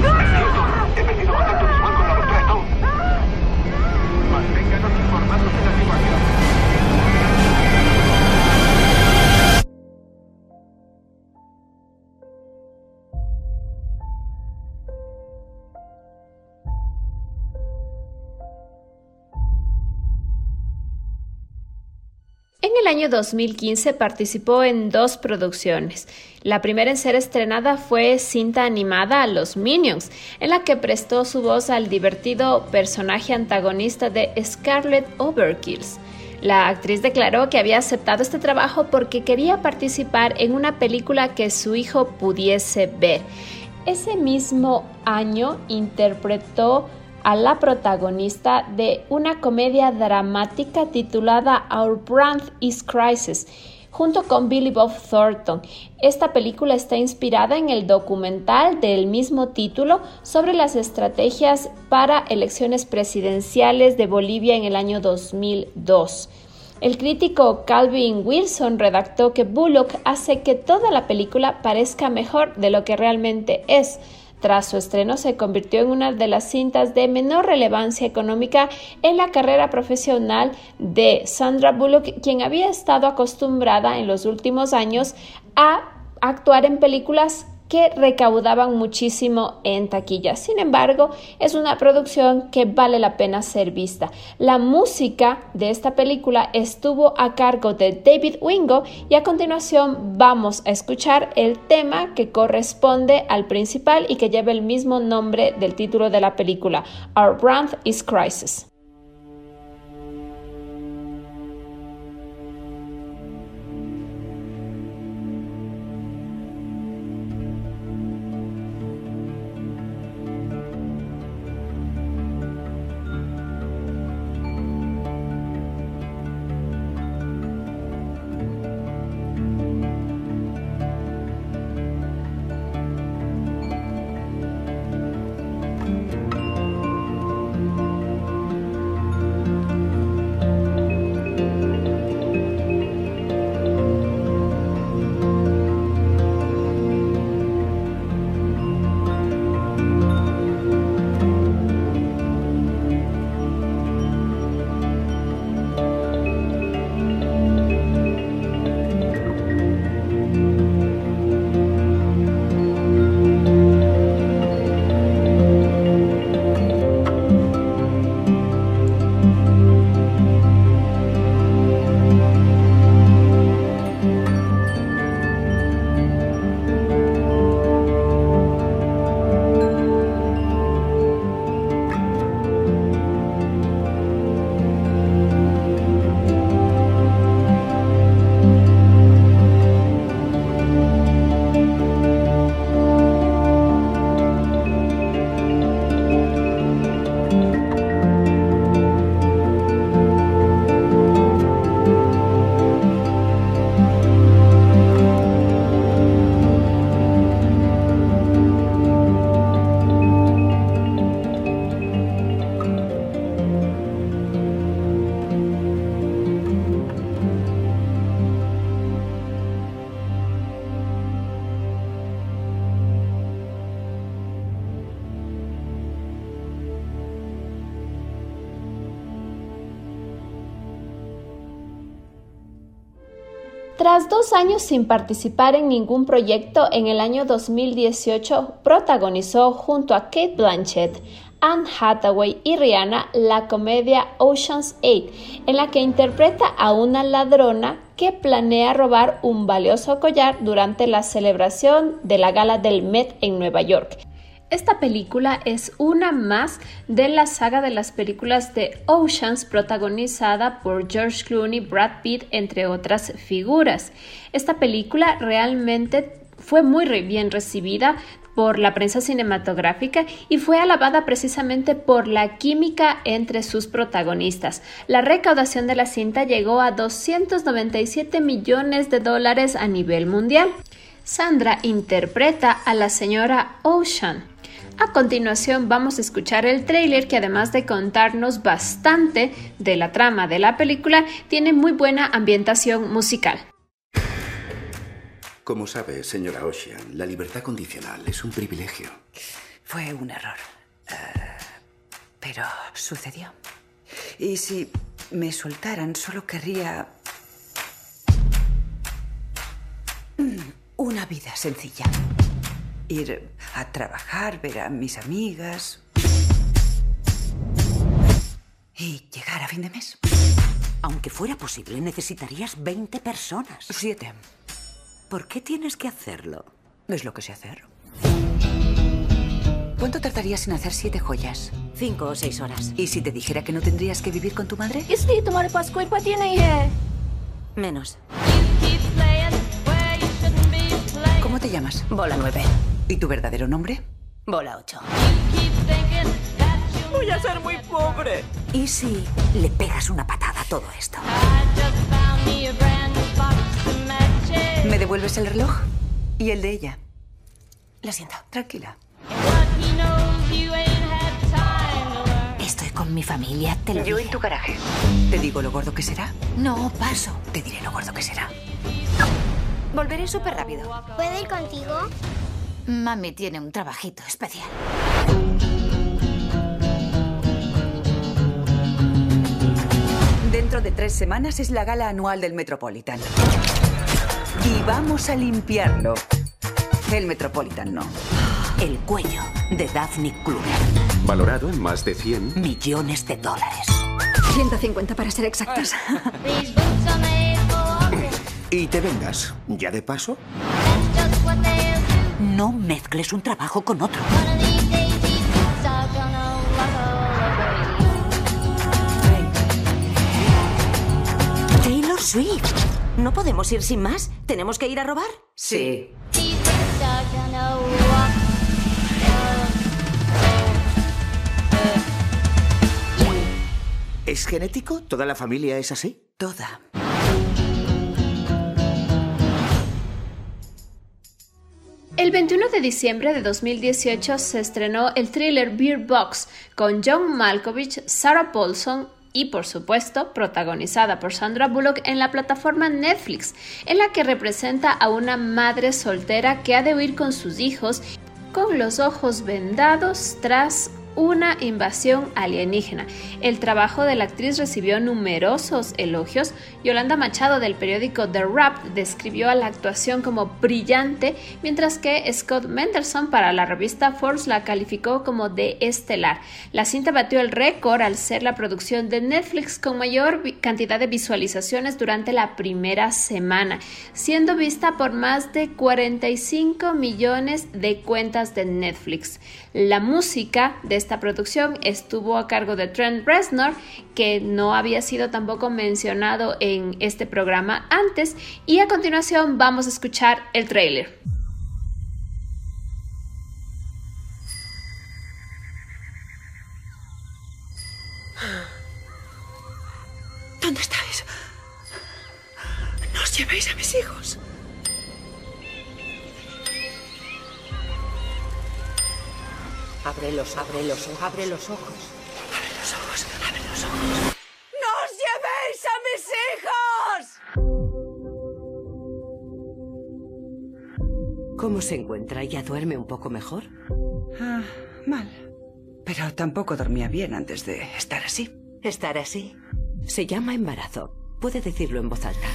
año 2015 participó en dos producciones. La primera en ser estrenada fue cinta animada Los Minions, en la que prestó su voz al divertido personaje antagonista de Scarlet Overkills. La actriz declaró que había aceptado este trabajo porque quería participar en una película que su hijo pudiese ver. Ese mismo año interpretó a la protagonista de una comedia dramática titulada Our Brand is Crisis, junto con Billy Bob Thornton. Esta película está inspirada en el documental del mismo título sobre las estrategias para elecciones presidenciales de Bolivia en el año 2002. El crítico Calvin Wilson redactó que Bullock hace que toda la película parezca mejor de lo que realmente es. Tras su estreno se convirtió en una de las cintas de menor relevancia económica en la carrera profesional de Sandra Bullock, quien había estado acostumbrada en los últimos años a actuar en películas que recaudaban muchísimo en taquilla. Sin embargo, es una producción que vale la pena ser vista. La música de esta película estuvo a cargo de David Wingo y a continuación vamos a escuchar el tema que corresponde al principal y que lleva el mismo nombre del título de la película, Our Brand is Crisis. Tras dos años sin participar en ningún proyecto, en el año 2018 protagonizó junto a Kate Blanchett, Anne Hathaway y Rihanna la comedia Ocean's 8, en la que interpreta a una ladrona que planea robar un valioso collar durante la celebración de la gala del Met en Nueva York. Esta película es una más de la saga de las películas de Oceans protagonizada por George Clooney, Brad Pitt, entre otras figuras. Esta película realmente fue muy bien recibida por la prensa cinematográfica y fue alabada precisamente por la química entre sus protagonistas. La recaudación de la cinta llegó a 297 millones de dólares a nivel mundial. Sandra interpreta a la señora Ocean, a continuación vamos a escuchar el tráiler que además de contarnos bastante de la trama de la película, tiene muy buena ambientación musical. Como sabe, señora Ocean, la libertad condicional es un privilegio. Fue un error. Eh, pero sucedió. Y si me soltaran, solo querría... Mm, una vida sencilla ir a trabajar, ver a mis amigas y llegar a fin de mes. Aunque fuera posible, necesitarías 20 personas. Siete. ¿Por qué tienes que hacerlo? Es lo que sé hacer. ¿Cuánto tardarías en hacer siete joyas? Cinco o seis horas. ¿Y si te dijera que no tendrías que vivir con tu madre? Menos. ¿Cómo te llamas? Bola 9. ¿Y tu verdadero nombre? Bola 8. Voy a ser muy pobre. ¿Y si le pegas una patada a todo esto? ¿Me devuelves el reloj? ¿Y el de ella? Lo siento. Tranquila. Estoy con mi familia, te lo Yo dije. en tu garaje. ¿Te digo lo gordo que será? No, paso. Te diré lo gordo que será. Volveré súper rápido. ¿Puedo ir contigo? Mami tiene un trabajito especial. Dentro de tres semanas es la gala anual del Metropolitan. Y vamos a limpiarlo. El Metropolitan no. El cuello de Daphne Kluger. Valorado en más de 100. Millones de dólares. 150 para ser exactos. Y te vengas, ya de paso. No mezcles un trabajo con otro. Taylor Swift. ¿No podemos ir sin más? ¿Tenemos que ir a robar? Sí. ¿Es genético? ¿Toda la familia es así? Toda. El 21 de diciembre de 2018 se estrenó el thriller Beer Box con John Malkovich, Sarah Paulson y por supuesto protagonizada por Sandra Bullock en la plataforma Netflix, en la que representa a una madre soltera que ha de huir con sus hijos con los ojos vendados tras una invasión alienígena. El trabajo de la actriz recibió numerosos elogios. Yolanda Machado del periódico The Wrap describió a la actuación como brillante, mientras que Scott Mendelson para la revista Forbes la calificó como de estelar. La cinta batió el récord al ser la producción de Netflix con mayor cantidad de visualizaciones durante la primera semana, siendo vista por más de 45 millones de cuentas de Netflix. La música de esta producción estuvo a cargo de Trent Reznor, que no había sido tampoco mencionado en este programa antes, y a continuación vamos a escuchar el tráiler. ¿Dónde estáis? No os llevéis a mis hijos. Abre los, abre los, abre los ojos. Abre los ojos, abre los ojos. ¡No os llevéis a mis hijos! ¿Cómo se encuentra? ¿Ya duerme un poco mejor? Ah, mal. Pero tampoco dormía bien antes de estar así. Estar así. Se llama embarazo. Puede decirlo en voz alta.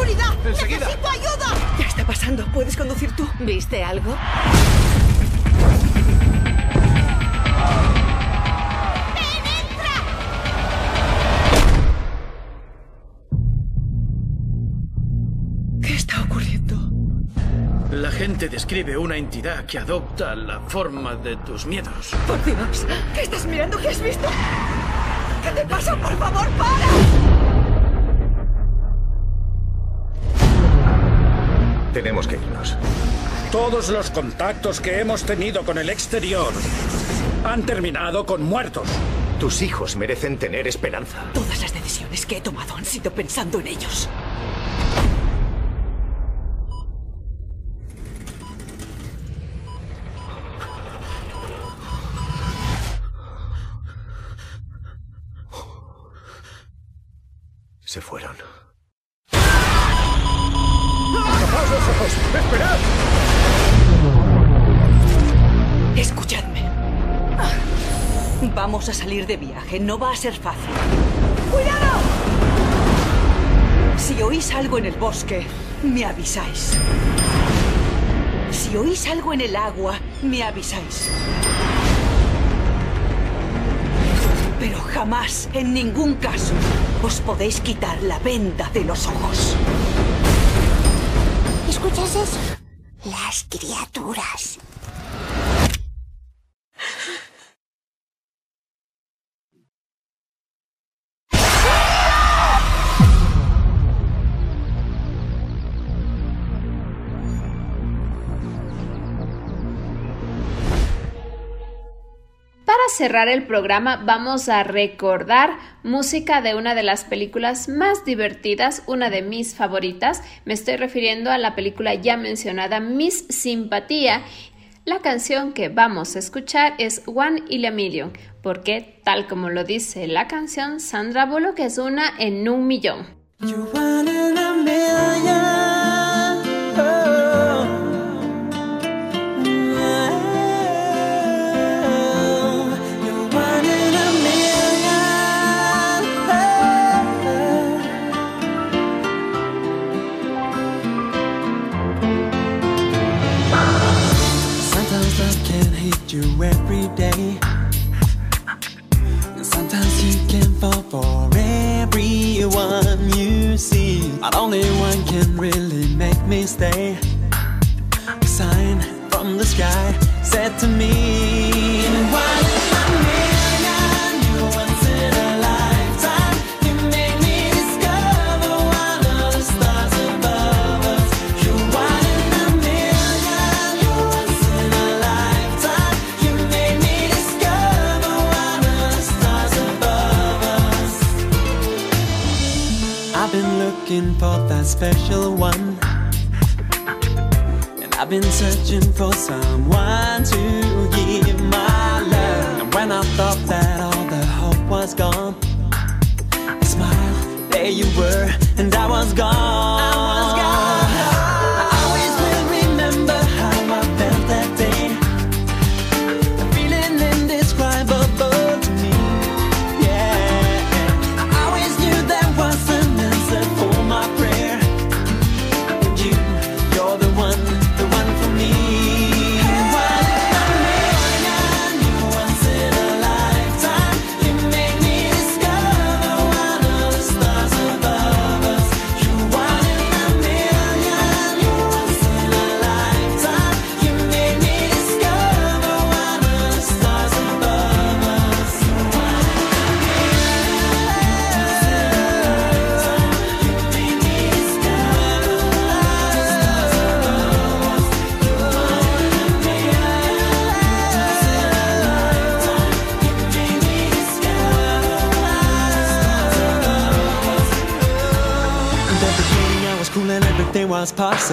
¡Seguridad! ¡Enseguida! ¡Necesito ayuda! ¿Qué está pasando? ¿Puedes conducir tú? ¿Viste algo? ¿Qué está ocurriendo? La gente describe una entidad que adopta la forma de tus miedos. Por Dios, ¿qué estás mirando? ¿Qué has visto? ¿Qué te pasa? Por favor, para. Tenemos que irnos. Todos los contactos que hemos tenido con el exterior han terminado con muertos. Tus hijos merecen tener esperanza. Todas las decisiones que he tomado han sido pensando en ellos. Se fueron. A salir de viaje. No va a ser fácil. ¡Cuidado! Si oís algo en el bosque, me avisáis. Si oís algo en el agua, me avisáis. Pero jamás, en ningún caso, os podéis quitar la venda de los ojos. ¿Escuchas eso? Las criaturas. Cerrar el programa vamos a recordar música de una de las películas más divertidas, una de mis favoritas. Me estoy refiriendo a la película ya mencionada Miss Simpatía. La canción que vamos a escuchar es One in a Million, porque tal como lo dice la canción, Sandra Bullock es una en un millón. You every day. And sometimes you can fall for everyone you see. But only one can really make me stay. A sign from the sky said to me, special one. And I've been searching for someone to give my love. And when I thought that all the hope was gone, I smiled, there you were, and I was gone.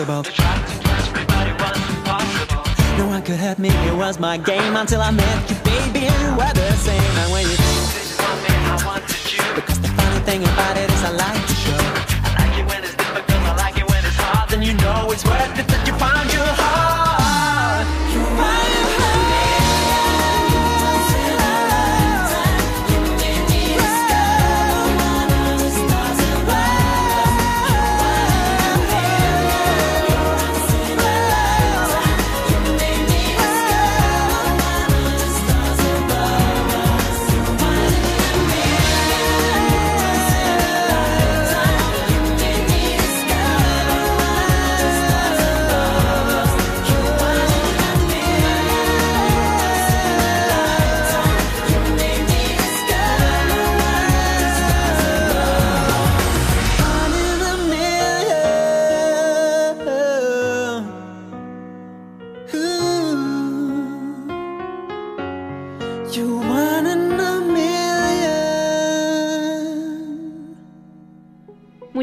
Possible. No one could hurt me, it was my game until I met you, baby, and you were the same. And when you this is something I wanted you, because the funny thing about it is I like to show. I like it when it's difficult, I like it when it's hard, then you know it's worth it that you found your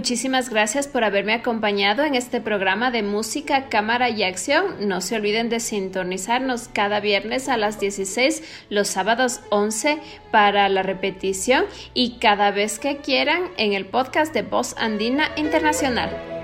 Muchísimas gracias por haberme acompañado en este programa de música, cámara y acción. No se olviden de sintonizarnos cada viernes a las 16, los sábados 11 para la repetición y cada vez que quieran en el podcast de Voz Andina Internacional.